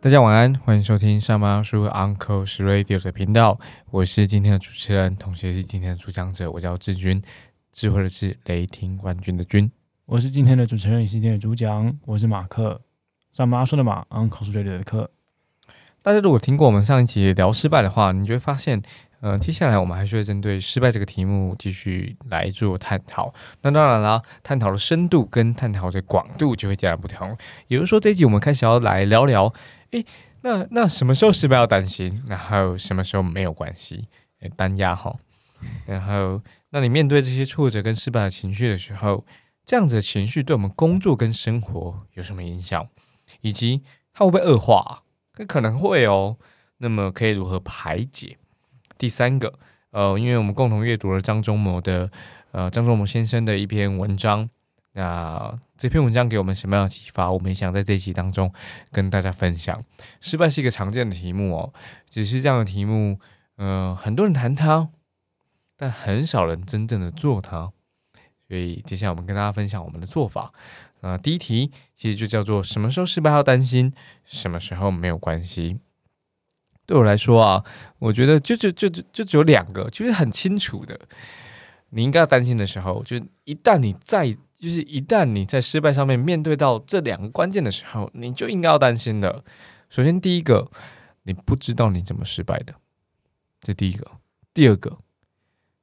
大家晚安，欢迎收听上班叔 Uncle's Radio 的频道，我是今天的主持人，同时也是今天的主讲者，我叫志军，智慧的智，雷霆冠军的军。我是今天的主持人，也是今天的主讲，我是马克，上马说的马，Uncle Radio 的课。大家如果听过我们上一集聊失败的话，你就会发现，呃，接下来我们还是会针对失败这个题目继续来做探讨。那当然啦，探讨的深度跟探讨的广度就会截然不同。也就是说，这一集我们开始要来聊聊。诶，那那什么时候失败要担心？然后什么时候没有关系？诶，单压哈。然后，那你面对这些挫折跟失败的情绪的时候，这样子的情绪对我们工作跟生活有什么影响？以及它会不会恶化？那可能会哦。那么可以如何排解？第三个，呃，因为我们共同阅读了张忠谋的，呃，张忠谋先生的一篇文章。那这篇文章给我们什么样的启发？我们想在这一集当中跟大家分享。失败是一个常见的题目哦，只是这样的题目，呃，很多人谈它，但很少人真正的做它。所以接下来我们跟大家分享我们的做法。啊，第一题其实就叫做什么时候失败要担心，什么时候没有关系。对我来说啊，我觉得就就就就就只有两个，就是很清楚的，你应该要担心的时候，就一旦你在。就是一旦你在失败上面面对到这两个关键的时候，你就应该要担心的。首先，第一个，你不知道你怎么失败的，这第一个；第二个，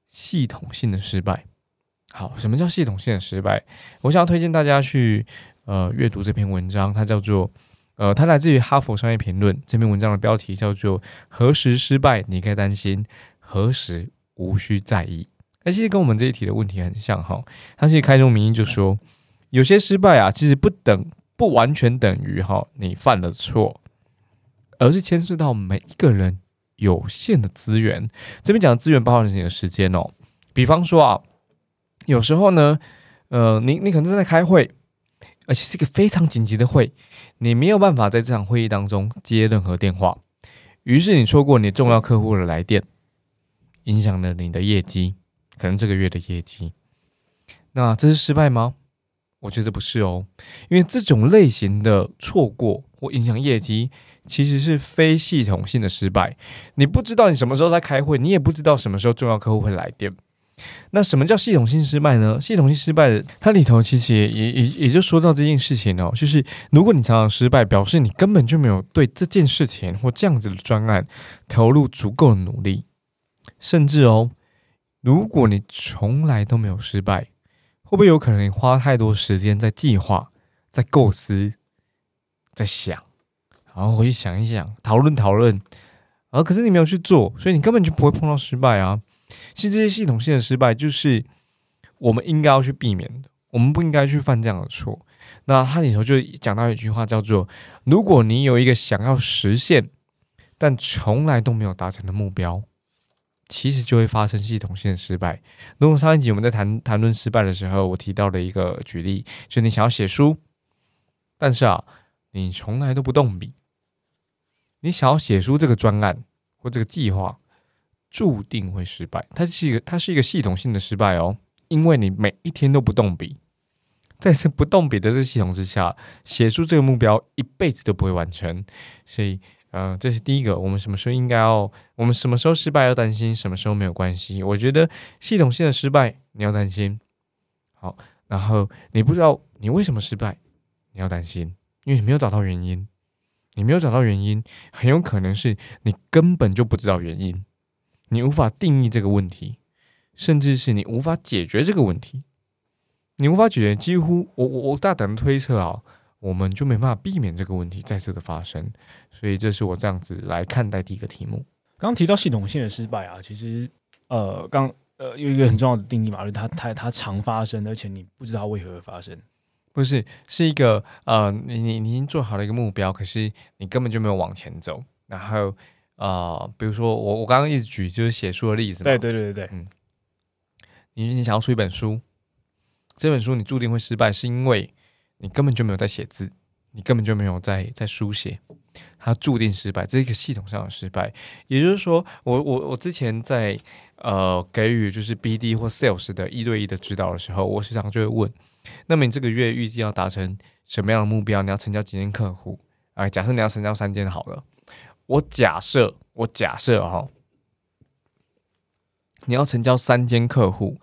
系统性的失败。好，什么叫系统性的失败？我想要推荐大家去呃阅读这篇文章，它叫做呃，它来自于哈佛商业评论。这篇文章的标题叫做“何时失败你该担心，何时无需在意”。那其实跟我们这一题的问题很像哈，它其实开宗明义就说，有些失败啊，其实不等不完全等于哈你犯了错，而是牵涉到每一个人有限的资源。这边讲的资源包含你的时间哦，比方说啊，有时候呢，呃，你你可能正在开会，而且是一个非常紧急的会，你没有办法在这场会议当中接任何电话，于是你错过你重要客户的来电，影响了你的业绩。可能这个月的业绩，那这是失败吗？我觉得不是哦，因为这种类型的错过或影响业绩，其实是非系统性的失败。你不知道你什么时候在开会，你也不知道什么时候重要客户会来电。那什么叫系统性失败呢？系统性失败的，它里头其实也也也也就说到这件事情哦，就是如果你常常失败，表示你根本就没有对这件事情或这样子的专案投入足够的努力，甚至哦。如果你从来都没有失败，会不会有可能你花太多时间在计划、在构思、在想，然后回去想一想、讨论讨论，而可是你没有去做，所以你根本就不会碰到失败啊！其实这些系统性的失败，就是我们应该要去避免的，我们不应该去犯这样的错。那它里头就讲到一句话，叫做：如果你有一个想要实现但从来都没有达成的目标。其实就会发生系统性的失败。如果上一集我们在谈谈论失败的时候，我提到了一个举例，就你想要写书，但是啊，你从来都不动笔。你想要写书这个专案或这个计划，注定会失败。它是一个，它是一个系统性的失败哦，因为你每一天都不动笔，在这不动笔的这系统之下，写出这个目标一辈子都不会完成。所以。嗯，这是第一个。我们什么时候应该要？我们什么时候失败要担心？什么时候没有关系？我觉得系统性的失败你要担心。好，然后你不知道你为什么失败，你要担心，因为你没有找到原因。你没有找到原因，很有可能是你根本就不知道原因，你无法定义这个问题，甚至是你无法解决这个问题。你无法解决，几乎我我我大胆的推测啊。我们就没办法避免这个问题再次的发生，所以这是我这样子来看待第一个题目。刚提到系统性的失败啊，其实呃，刚呃有一个很重要的定义嘛，就是它它它常发生，而且你不知道为何而发生。不是，是一个呃，你你你已经做好了一个目标，可是你根本就没有往前走。然后呃，比如说我我刚刚一直举就是写书的例子，对对对对对，嗯，你你想要出一本书，这本书你注定会失败，是因为。你根本就没有在写字，你根本就没有在在书写，它注定失败，这是一个系统上的失败。也就是说，我我我之前在呃给予就是 BD 或 Sales 的一对一的指导的时候，我时常就会问：那么你这个月预计要达成什么样的目标？你要成交几间客户？哎，假设你要成交三间好了，我假设我假设哈，你要成交三间客户。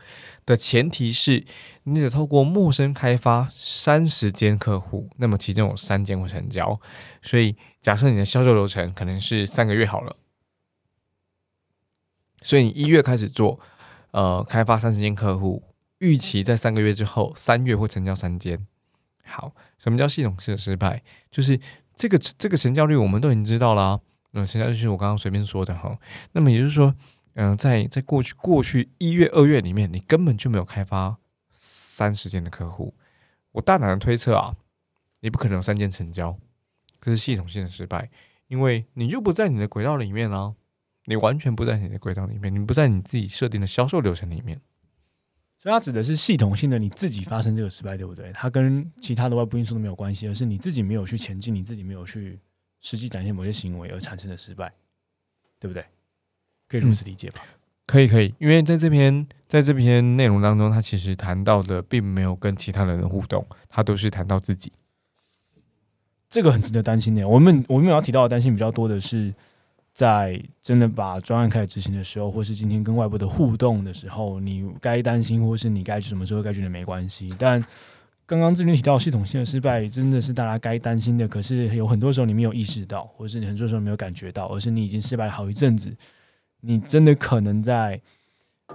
的前提是，你得透过陌生开发三十间客户，那么其中有三间会成交。所以，假设你的销售流程可能是三个月好了，所以你一月开始做，呃，开发三十间客户，预期在三个月之后，三月会成交三间。好，什么叫系统式的失败？就是这个这个成交率我们都已经知道了，那现在就是我刚刚随便说的哈。那么也就是说。嗯，在在过去过去一月二月里面，你根本就没有开发三十件的客户。我大胆的推测啊，你不可能有三件成交，这是系统性的失败，因为你就不在你的轨道里面啊，你完全不在你的轨道里面，你不在你自己设定的销售流程里面。所以它指的是系统性的你自己发生这个失败，对不对？它跟其他的外部因素都没有关系，而是你自己没有去前进，你自己没有去实际展现某些行为而产生的失败，对不对？可以如此理解吧？可以，可以，因为在这篇在这篇内容当中，他其实谈到的并没有跟其他人的互动，他都是谈到自己。这个很值得担心的。我们我们要提到的担心比较多的是，在真的把专案开始执行的时候，或是今天跟外部的互动的时候，你该担心，或是你该什么时候该觉得没关系。但刚刚志军提到系统性的失败，真的是大家该担心的。可是有很多时候你没有意识到，或者是你很多时候没有感觉到，而是你已经失败了好一阵子。你真的可能在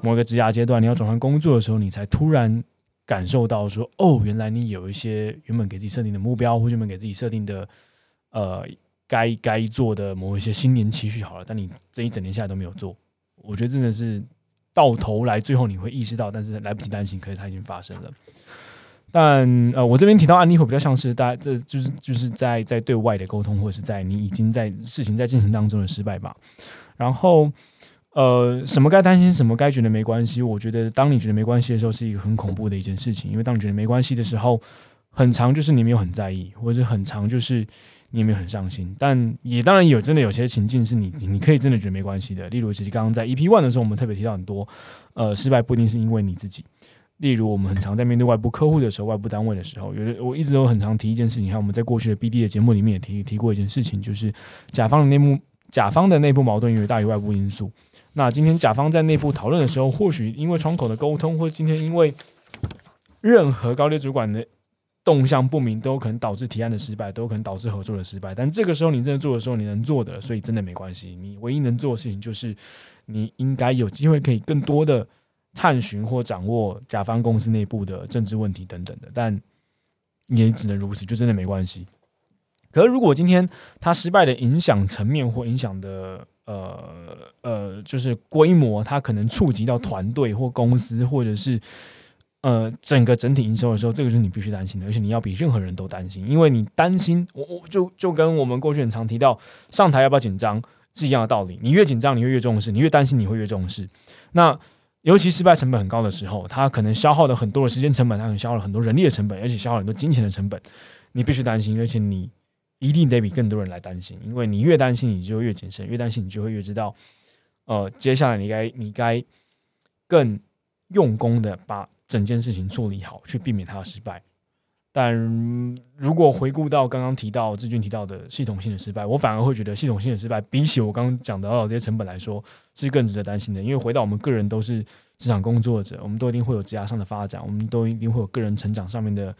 某一个职涯阶段，你要转换工作的时候，你才突然感受到说：“哦，原来你有一些原本给自己设定的目标，或者原本给自己设定的呃该该做的某一些新年期许好了，但你这一整年下来都没有做。”我觉得真的是到头来最后你会意识到，但是来不及担心，可是它已经发生了。但呃，我这边提到案例会比较像是大家这就是就是在在对外的沟通，或者是在你已经在事情在进行当中的失败吧，然后。呃，什么该担心，什么该觉得没关系？我觉得，当你觉得没关系的时候，是一个很恐怖的一件事情。因为当你觉得没关系的时候，很长就是你没有很在意，或者很长就是你没有很上心。但也当然有真的有些情境是你你可以真的觉得没关系的。例如，其实刚刚在 EP One 的时候，我们特别提到很多，呃，失败不一定是因为你自己。例如，我们很常在面对外部客户的时候，外部单位的时候，有的我一直都很常提一件事情。看我们在过去的 BD 的节目里面也提提过一件事情，就是甲方的内幕，甲方的内部矛盾远远大于外部因素。那今天甲方在内部讨论的时候，或许因为窗口的沟通，或今天因为任何高阶主管的动向不明，都有可能导致提案的失败，都有可能导致合作的失败。但这个时候你真的做的时候，你能做的，所以真的没关系。你唯一能做的事情就是，你应该有机会可以更多的探寻或掌握甲方公司内部的政治问题等等的，但也只能如此，就真的没关系。可是如果今天他失败的影响层面或影响的。呃呃，就是规模，它可能触及到团队或公司，或者是呃整个整体营收的时候，这个是你必须担心的，而且你要比任何人都担心，因为你担心，我我就就跟我们过去很常提到上台要不要紧张是一样的道理，你越紧张，你会越重视，你越担心，你会越重视。那尤其失败成本很高的时候，它可能消耗了很多的时间成本，它可能消耗了很多人力的成本，而且消耗很多金钱的成本，你必须担心，而且你。一定得比更多人来担心，因为你越担心，你就越谨慎；越担心，你就会越知道，呃，接下来你该你该更用功的把整件事情处理好，去避免它的失败。但如果回顾到刚刚提到志军提到的系统性的失败，我反而会觉得系统性的失败比起我刚刚讲到的这些成本来说，是更值得担心的。因为回到我们个人都是职场工作者，我们都一定会有职业上的发展，我们都一定会有个人成长上面的。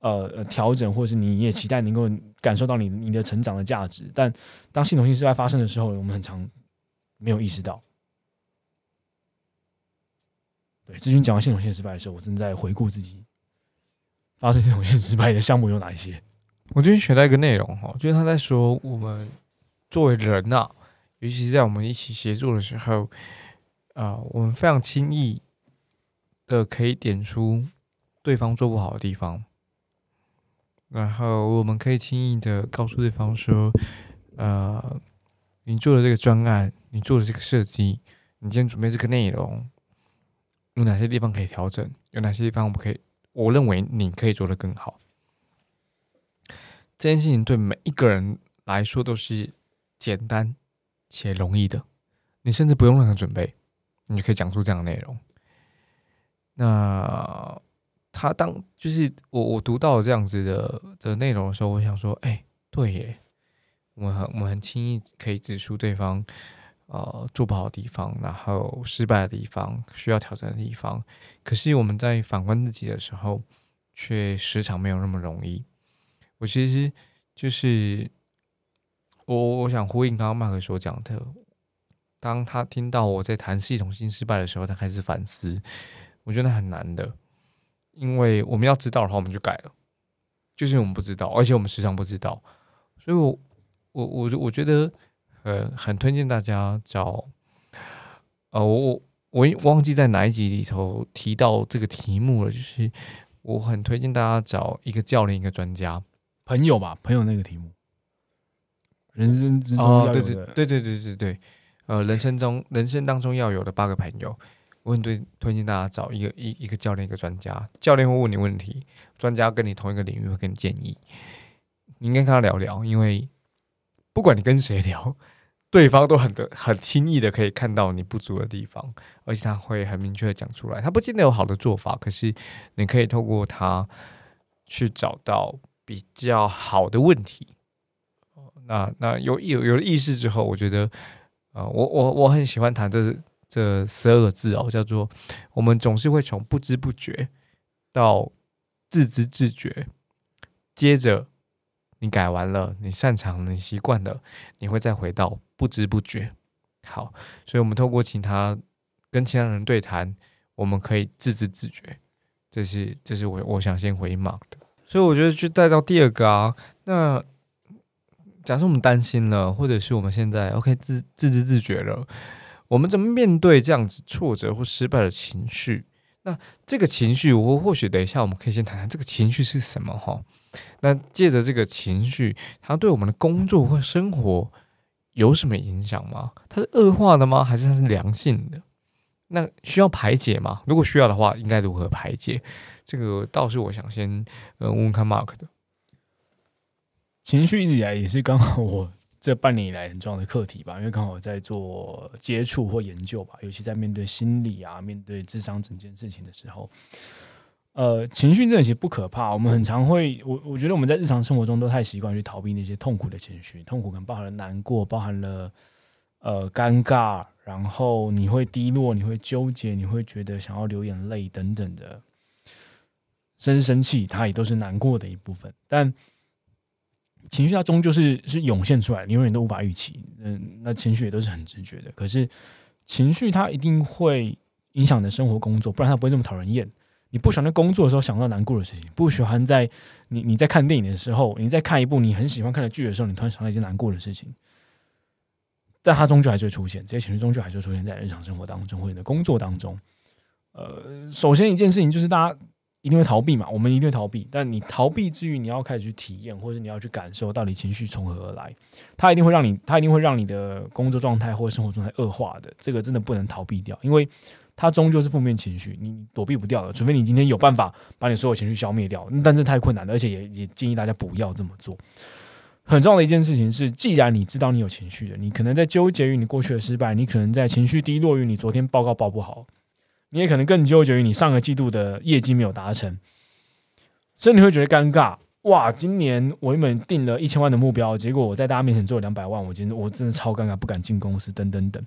呃，调整，或是你也期待能够感受到你你的成长的价值，但当系统性失败发生的时候，我们很常没有意识到。对，志军讲完系统性失败的时候，我正在回顾自己发生这种性失败的项目有哪一些。我最近学到一个内容哈，就是他在说，我们作为人呐，尤其是在我们一起协作的时候，啊，我们非常轻易的可以点出对方做不好的地方。然后我们可以轻易的告诉对方说：“呃，你做的这个专案，你做的这个设计，你今天准备这个内容，有哪些地方可以调整？有哪些地方我们可以？我认为你可以做得更好。”这件事情对每一个人来说都是简单且容易的，你甚至不用任何准备，你就可以讲出这样的内容。那他当就是我我读到这样子的的内容的时候，我想说，哎，对耶，我很我很轻易可以指出对方呃做不好的地方，然后失败的地方，需要挑战的地方。可是我们在反观自己的时候，却时常没有那么容易。我其实就是我我想呼应刚刚麦克所讲的，当他听到我在谈系统性失败的时候，他开始反思。我觉得很难的。因为我们要知道的话，我们就改了。就是我们不知道，而且我们时常不知道，所以，我我我我觉得，呃，很推荐大家找，呃，我我忘记在哪一集里头提到这个题目了。就是我很推荐大家找一个教练，一个专家，朋友吧，朋友那个题目，人生之中对对对对对对，呃，人生中人生当中要有的八个朋友。我很推推荐大家找一个一一个教练，一个专家。教练会问你问题，专家跟你同一个领域会给你建议。你应该跟他聊聊，因为不管你跟谁聊，对方都很的很轻易的可以看到你不足的地方，而且他会很明确的讲出来。他不见得有好的做法，可是你可以透过他去找到比较好的问题。那那有有有了意识之后，我觉得啊，我我我很喜欢谈这。这十二个字哦，叫做我们总是会从不知不觉到自知自觉，接着你改完了，你擅长，你习惯了，你会再回到不知不觉。好，所以我们透过其他跟其他人对谈，我们可以自知自觉。这是这是我我想先回 Mark 的，所以我觉得就带到第二个啊。那假设我们担心了，或者是我们现在 OK 自自知自觉了。我们怎么面对这样子挫折或失败的情绪？那这个情绪，我或许等一下我们可以先谈谈这个情绪是什么哈。那借着这个情绪，它对我们的工作或生活有什么影响吗？它是恶化的吗？还是它是良性的？那需要排解吗？如果需要的话，应该如何排解？这个倒是我想先呃问问看 Mark 的。情绪一直以来也是刚好我。这半年以来很重要的课题吧，因为刚好在做接触或研究吧，尤其在面对心理啊、面对智商整件事情的时候，呃，情绪这其实不可怕。我们很常会，我我觉得我们在日常生活中都太习惯去逃避那些痛苦的情绪，痛苦可能包含了难过，包含了呃尴尬，然后你会低落，你会纠结，你会觉得想要流眼泪等等的，甚至生气，它也都是难过的一部分，但。情绪它终究是是涌现出来，你永远都无法预期。嗯，那情绪也都是很直觉的。可是情绪它一定会影响你的生活工作，不然它不会这么讨人厌。你不喜欢在工作的时候想到难过的事情，不喜欢在你你在看电影的时候，你在看一部你很喜欢看的剧的时候，你突然想到一件难过的事情。但它终究还是会出现，这些情绪终究还是会出现在日常生活当中或者你的工作当中。呃，首先一件事情就是大家。一定会逃避嘛？我们一定会逃避，但你逃避之余，你要开始去体验，或者你要去感受到底情绪从何而来。它一定会让你，它一定会让你的工作状态或者生活状态恶化的。这个真的不能逃避掉，因为它终究是负面情绪，你躲避不掉的。除非你今天有办法把你所有情绪消灭掉，但这太困难了，而且也也建议大家不要这么做。很重要的一件事情是，既然你知道你有情绪的，你可能在纠结于你过去的失败，你可能在情绪低落于你昨天报告报不好。你也可能更纠结于你上个季度的业绩没有达成，所以你会觉得尴尬。哇，今年我原本定了一千万的目标，结果我在大家面前做了两百万，我今天我真的超尴尬，不敢进公司，等等等。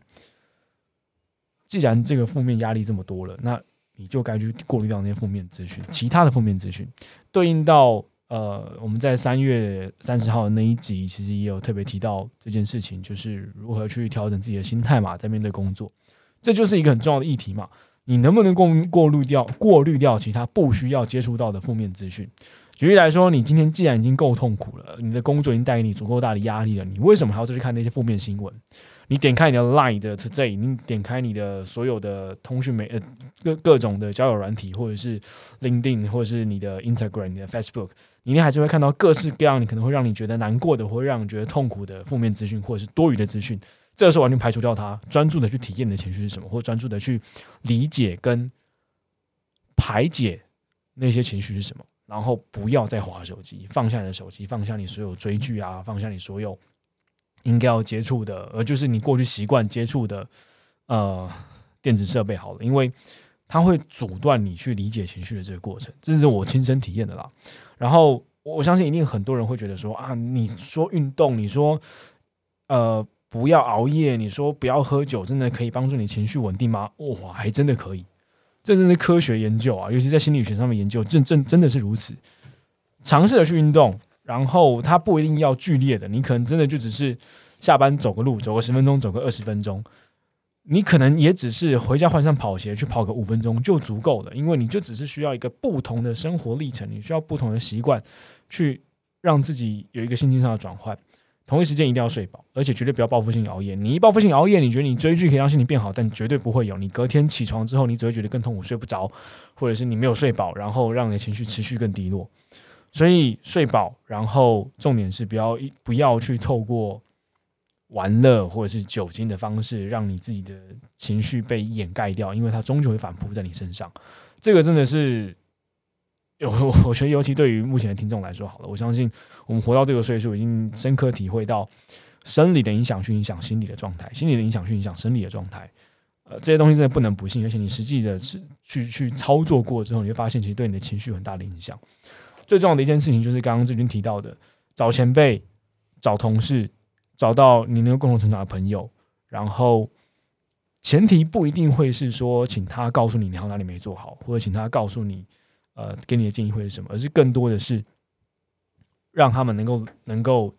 既然这个负面压力这么多了，那你就该去过滤掉那些负面资讯，其他的负面资讯，对应到呃，我们在三月三十号的那一集，其实也有特别提到这件事情，就是如何去调整自己的心态嘛，在面对工作，这就是一个很重要的议题嘛。你能不能过过滤掉、过滤掉其他不需要接触到的负面资讯？举例来说，你今天既然已经够痛苦了，你的工作已经带给你足够大的压力了，你为什么还要再去看那些负面新闻？你点开你的 Line 的 Today，你点开你的所有的通讯媒呃各各种的交友软体，或者是 LinkedIn，或者是你的 Instagram、你的 Facebook，你一定还是会看到各式各样你可能会让你觉得难过的，或让你觉得痛苦的负面资讯，或者是多余的资讯。这个时候完全排除掉它，专注的去体验你的情绪是什么，或专注的去理解跟排解那些情绪是什么。然后不要再划手机，放下你的手机，放下你所有追剧啊，放下你所有应该要接触的，而就是你过去习惯接触的呃电子设备好了，因为它会阻断你去理解情绪的这个过程，这是我亲身体验的啦。然后我相信一定很多人会觉得说啊，你说运动，你说呃不要熬夜，你说不要喝酒，真的可以帮助你情绪稳定吗？哇，还真的可以。这真是科学研究啊，尤其在心理学上面研究，真真真的是如此。尝试着去运动，然后它不一定要剧烈的，你可能真的就只是下班走个路，走个十分钟，走个二十分钟，你可能也只是回家换上跑鞋去跑个五分钟就足够了，因为你就只是需要一个不同的生活历程，你需要不同的习惯去让自己有一个心境上的转换。同一时间一定要睡饱，而且绝对不要报复性熬夜。你一报复性熬夜，你觉得你追剧可以让心情变好，但绝对不会有。你隔天起床之后，你只会觉得更痛苦，睡不着，或者是你没有睡饱，然后让你的情绪持续更低落。所以睡饱，然后重点是不要不要去透过玩乐或者是酒精的方式，让你自己的情绪被掩盖掉，因为它终究会反扑在你身上。这个真的是。我我觉得，尤其对于目前的听众来说，好了，我相信我们活到这个岁数，已经深刻体会到生理的影响去影响心理的状态，心理的影响去影响生理的状态。呃，这些东西真的不能不信，而且你实际的去去去操作过之后，你会发现，其实对你的情绪很大的影响。最重要的一件事情就是刚刚志军提到的，找前辈、找同事、找到你能够共同成长的朋友，然后前提不一定会是说，请他告诉你你哪里没做好，或者请他告诉你。呃，给你的建议会是什么？而是更多的是让他们能够能够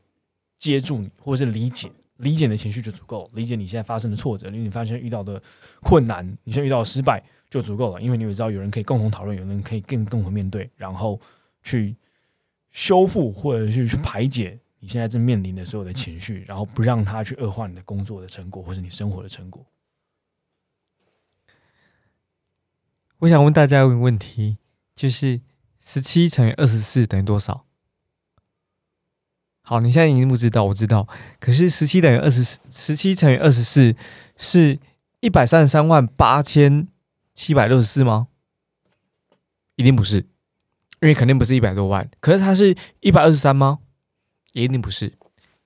接住你，或者是理解理解你的情绪就足够，理解你现在发生的挫折，因为你发现遇到的困难，你现在遇到的失败就足够了，因为你也知道有人可以共同讨论，有人可以更共同面对，然后去修复或者是去排解你现在正面临的所有的情绪，然后不让他去恶化你的工作的成果或者你生活的成果。我想问大家一个问题。就是十七乘以二十四等于多少？好，你现在已经不知道，我知道。可是十七等于二十四，十七乘以二十四是一百三十三万八千七百六十四吗？一定不是，因为肯定不是一百多万。可是它是一百二十三吗？也一定不是。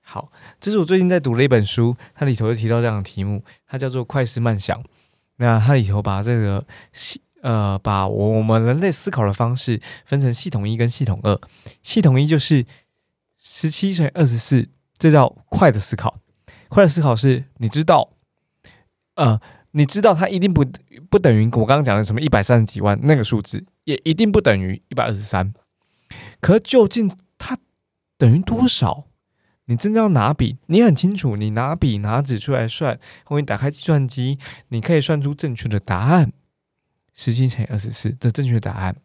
好，这是我最近在读的一本书，它里头就提到这样的题目，它叫做《快思慢想》。那它里头把这个系呃，把我们人类思考的方式分成系统一跟系统二。系统一就是十七乘以二十四，这叫快的思考。快的思考是，你知道，呃，你知道它一定不不等于我刚刚讲的什么一百三十几万那个数字，也一定不等于一百二十三。可究竟它等于多少？你真的要拿笔，你很清楚，你拿笔拿纸出来算，或你打开计算机，你可以算出正确的答案。十七乘以二十四的正确答案，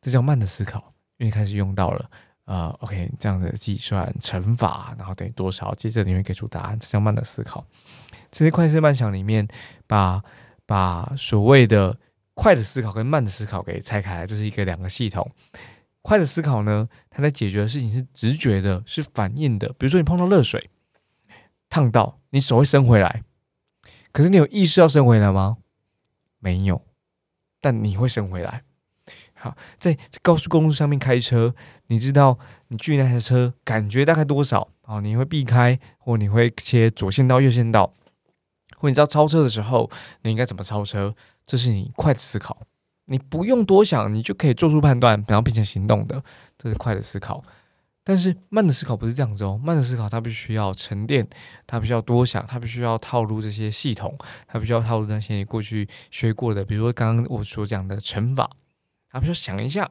这叫慢的思考，因为开始用到了啊，OK，这样的计算乘法，然后等于多少，接着你会给出答案，这叫慢的思考。这些快思慢想里面，把把所谓的快的思考跟慢的思考给拆开来，这是一个两个系统。快的思考呢，它在解决的事情是直觉的，是反应的。比如说你碰到热水，烫到，你手会伸回来，可是你有意识要伸回来吗？没有。但你会伸回来。好，在高速公路上面开车，你知道你距离那台车感觉大概多少？哦，你会避开，或你会切左线道、右线道，或你知道超车的时候你应该怎么超车？这是你快的思考，你不用多想，你就可以做出判断，然后并且行动的，这是快的思考。但是慢的思考不是这样子哦，慢的思考它必须要沉淀，它必须要多想，它必须要套路这些系统，它必须要套路那些你过去学过的，比如说刚刚我所讲的乘法，它必须要想一下，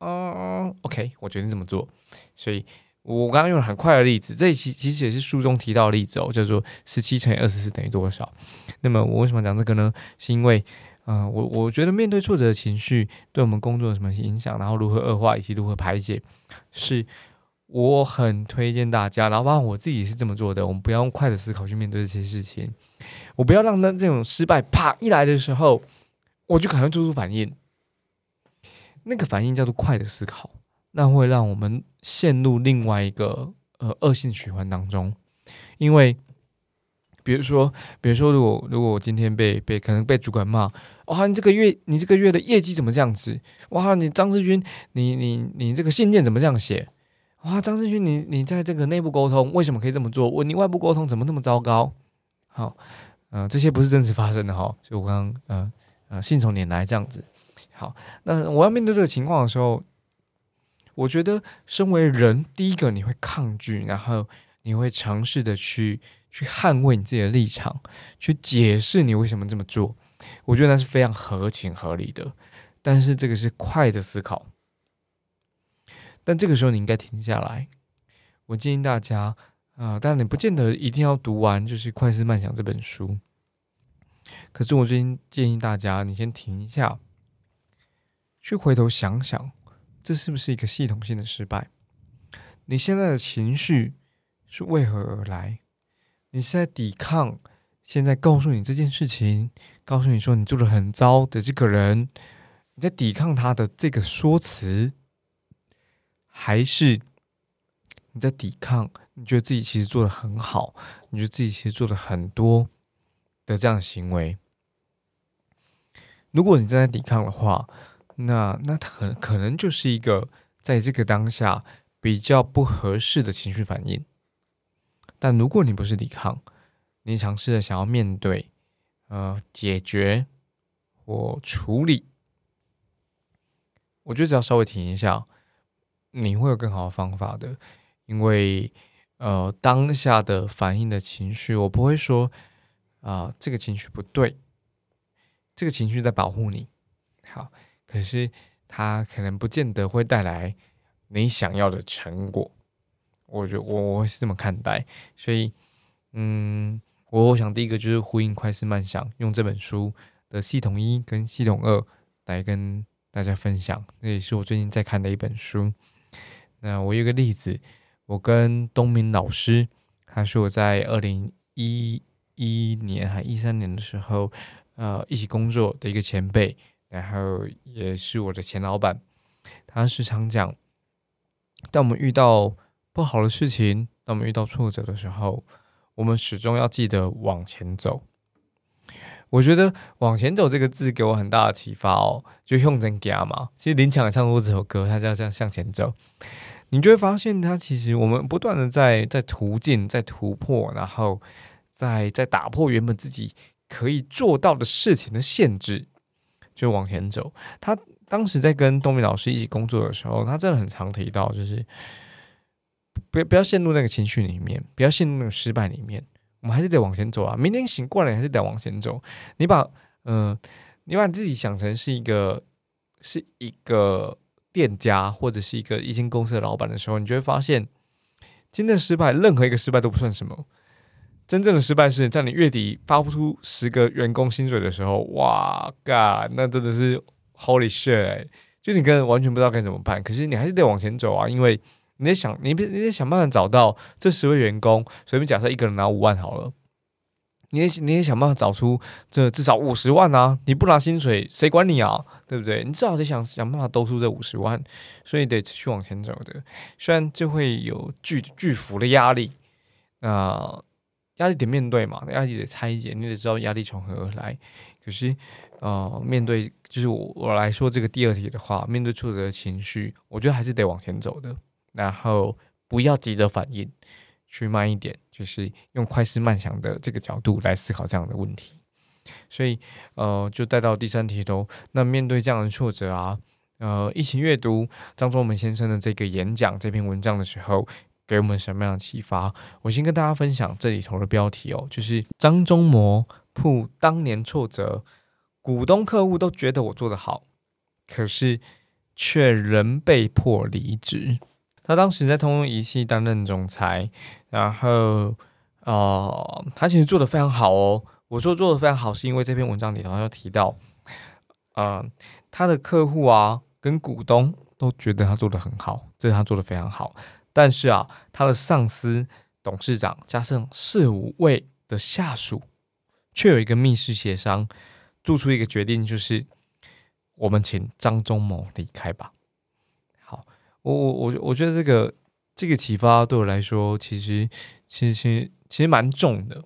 哦，OK，我决定这么做。所以我刚刚用了很快的例子，这其其实也是书中提到的例子哦，叫做十七乘以二十四等于多少？那么我为什么讲这个呢？是因为，嗯，我我觉得面对挫折的情绪对我们工作有什么影响，然后如何恶化以及如何排解，是。我很推荐大家，然后包括我自己是这么做的。我们不要用快的思考去面对这些事情，我不要让那这种失败啪一来的时候，我就可能做出反应。那个反应叫做快的思考，那会让我们陷入另外一个呃恶性循环当中。因为比如说，比如说，如果如果我今天被被可能被主管骂，哇，你这个月你这个月的业绩怎么这样子？哇，你张志军，你你你这个信件怎么这样写？哇，张志军，你你在这个内部沟通为什么可以这么做？我你外部沟通怎么那么糟糕？好，嗯，这些不是真实发生的哈，就我刚刚嗯呃信手拈来这样子。好，那我要面对这个情况的时候，我觉得身为人，第一个你会抗拒，然后你会尝试的去。去捍卫你自己的立场，去解释你为什么这么做，我觉得那是非常合情合理的。但是这个是快的思考，但这个时候你应该停下来。我建议大家啊，当然你不见得一定要读完就是《快思慢想》这本书，可是我最近建议大家，你先停一下，去回头想想，这是不是一个系统性的失败？你现在的情绪是为何而来？你是在抵抗现在告诉你这件事情，告诉你说你做的很糟的这个人，你在抵抗他的这个说辞，还是你在抵抗？你觉得自己其实做的很好，你觉得自己其实做的很多的这样的行为？如果你正在抵抗的话，那那可可能就是一个在这个当下比较不合适的情绪反应。但如果你不是抵抗，你尝试的想要面对、呃解决或处理，我觉得只要稍微停一下，你会有更好的方法的。因为呃当下的反应的情绪，我不会说啊这个情绪不对，这个情绪在保护你。好，可是它可能不见得会带来你想要的成果。我觉得我我是这么看待，所以，嗯，我我想第一个就是呼应快思慢想，用这本书的系统一跟系统二来跟大家分享。这也是我最近在看的一本书。那我有个例子，我跟东明老师，他是我在二零一一年还一三年的时候，呃，一起工作的一个前辈，然后也是我的前老板。他时常讲，当我们遇到不好的事情，当我们遇到挫折的时候，我们始终要记得往前走。我觉得“往前走”这个字给我很大的启发哦，就用真加嘛。其实林强也唱过这首歌，他叫这样向前走。你就会发现，他其实我们不断的在在途径、在突破，然后在在打破原本自己可以做到的事情的限制，就往前走。他当时在跟东明老师一起工作的时候，他真的很常提到，就是。不要不要陷入那个情绪里面，不要陷入那个失败里面。我们还是得往前走啊！明天醒过来还是得往前走。你把嗯，你把自己想成是一个是一个店家或者是一个一间公司的老板的时候，你就会发现，今天的失败，任何一个失败都不算什么。真正的失败是在你月底发不出十个员工薪水的时候，哇，God，那真的是 Holy shit！就你根本完全不知道该怎么办。可是你还是得往前走啊，因为。你得想，你，你得想办法找到这十位员工，随便假设一个人拿五万好了，你也你也想办法找出这至少五十万啊！你不拿薪水，谁管你啊？对不对？你至少得想想办法兜出这五十万，所以得持续往前走的。虽然就会有巨巨幅的压力，那压力得面对嘛，压力得拆解，你得知道压力从何而来。可是，呃，面对就是我我来说这个第二题的话，面对挫折的情绪，我觉得还是得往前走的。然后不要急着反应，去慢一点，就是用快思慢想的这个角度来思考这样的问题。所以，呃，就带到第三题头。那面对这样的挫折啊，呃，一起阅读张忠谋先生的这个演讲这篇文章的时候，给我们什么样的启发？我先跟大家分享这里头的标题哦，就是张忠谋铺当年挫折，股东客户都觉得我做得好，可是却仍被迫离职。他当时在通用仪器担任总裁，然后，呃，他其实做的非常好哦。我说做的非常好，是因为这篇文章里头要提到，呃，他的客户啊跟股东都觉得他做的很好，这是他做的非常好。但是啊，他的上司、董事长加上四五位的下属，却有一个密室协商，做出一个决定，就是我们请张忠谋离开吧。好我我我我觉得这个这个启发对我来说，其实其实其实其实蛮重的。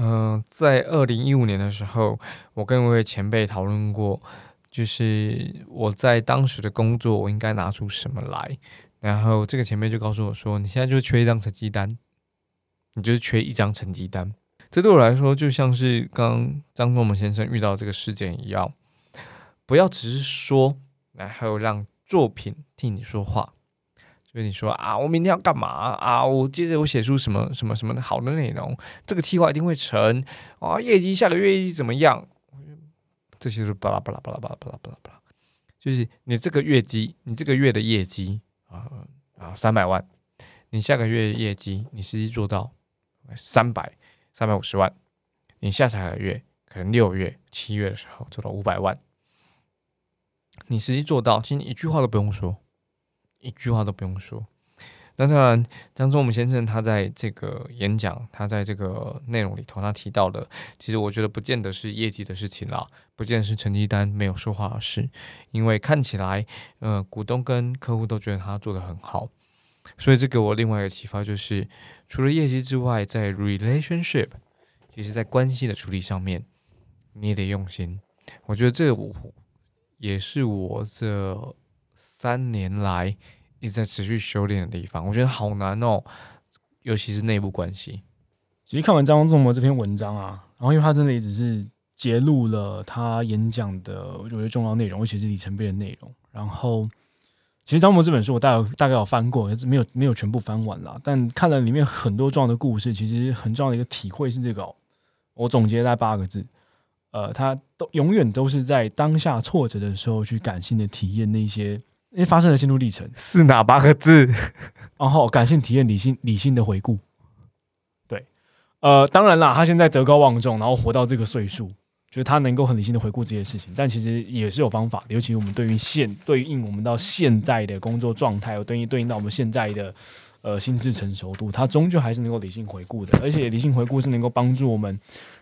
嗯，在二零一五年的时候，我跟一位前辈讨论过，就是我在当时的工作，我应该拿出什么来。然后这个前辈就告诉我说：“你现在就缺一张成绩单，你就是缺一张成绩单。”这对我来说，就像是刚张仲谋先生遇到这个事件一样，不要只是说，然后让作品替你说话。就是你说啊，我明天要干嘛啊？我接着我写出什么什么什么好的内容，这个计划一定会成啊！业绩下个月业绩怎么样？这些都巴拉巴拉巴拉巴拉巴拉巴拉巴拉，就是你这个月绩，你这个月的业绩啊啊三百万，你下个月业绩你实际做到三百三百五十万，你下下个月可能六月七月的时候做到五百万，你实际做到，其实你一句话都不用说。一句话都不用说。那当然，张忠武先生他在这个演讲，他在这个内容里头，他提到的，其实我觉得不见得是业绩的事情啦，不见得是成绩单没有说话的事，因为看起来，呃，股东跟客户都觉得他做的很好，所以这给我另外一个启发，就是除了业绩之外，在 relationship，其实在关系的处理上面，你也得用心。我觉得这我也是我这。三年来一直在持续修炼的地方，我觉得好难哦，尤其是内部关系。其实看完张仲谋这篇文章啊，然后因为他真的也只是揭露了他演讲的我觉得重要内容，而且是里程碑的内容。然后，其实张谋这本书我大概大概有翻过，没有没有全部翻完了，但看了里面很多重要的故事，其实很重要的一个体会是这个，我总结在八个字。呃，他都永远都是在当下挫折的时候去感性的体验那些。因为发生了心路历程是哪八个字？然后感性体验、理性理性的回顾。对，呃，当然啦，他现在德高望重，然后活到这个岁数，就是他能够很理性的回顾这些事情。但其实也是有方法，尤其我们对于现对应我们到现在的工作状态，对应对应到我们现在的呃心智成熟度，他终究还是能够理性回顾的。而且理性回顾是能够帮助我们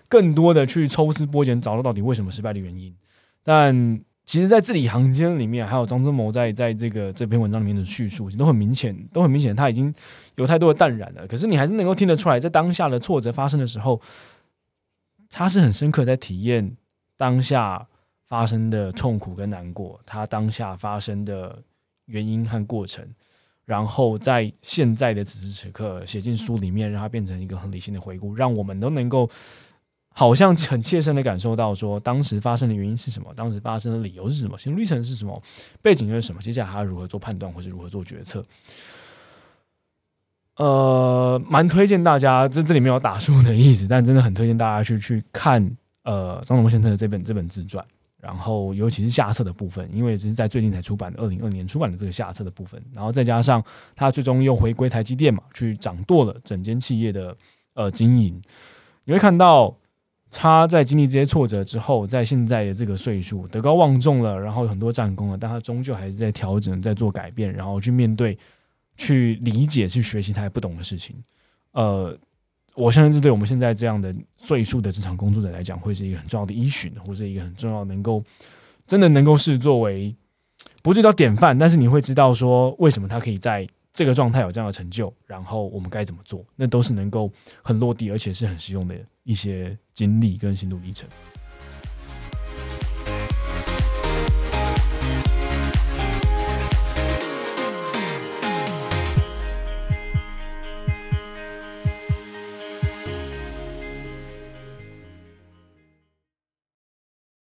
更多的去抽丝剥茧，找到到底为什么失败的原因。但其实，在字里行间里面，还有张忠谋在在这个这篇文章里面的叙述，都很明显，都很明显，他已经有太多的淡然了。可是，你还是能够听得出来，在当下的挫折发生的时候，他是很深刻在体验当下发生的痛苦跟难过，他当下发生的原因和过程，然后在现在的此时此刻写进书里面，让它变成一个很理性的回顾，让我们都能够。好像很切身的感受到，说当时发生的原因是什么，当时发生的理由是什么，心路历程是什么，背景又是什么，接下来还要如何做判断，或是如何做决策。呃，蛮推荐大家，这这里没有打书的意思，但真的很推荐大家去去看呃张荣先生的这本这本自传，然后尤其是下册的部分，因为只是在最近才出版的二零二年出版的这个下册的部分，然后再加上他最终又回归台积电嘛，去掌舵了整间企业的呃经营，你会看到。他在经历这些挫折之后，在现在的这个岁数，德高望重了，然后有很多战功了，但他终究还是在调整，在做改变，然后去面对、去理解、去学习他不懂的事情。呃，我相信这对我们现在这样的岁数的职场工作者来讲，会是一个很重要的依循，或者一个很重要能够真的能够是作为不是叫典范，但是你会知道说为什么他可以在。这个状态有这样的成就，然后我们该怎么做？那都是能够很落地，而且是很实用的一些经历跟心路历程。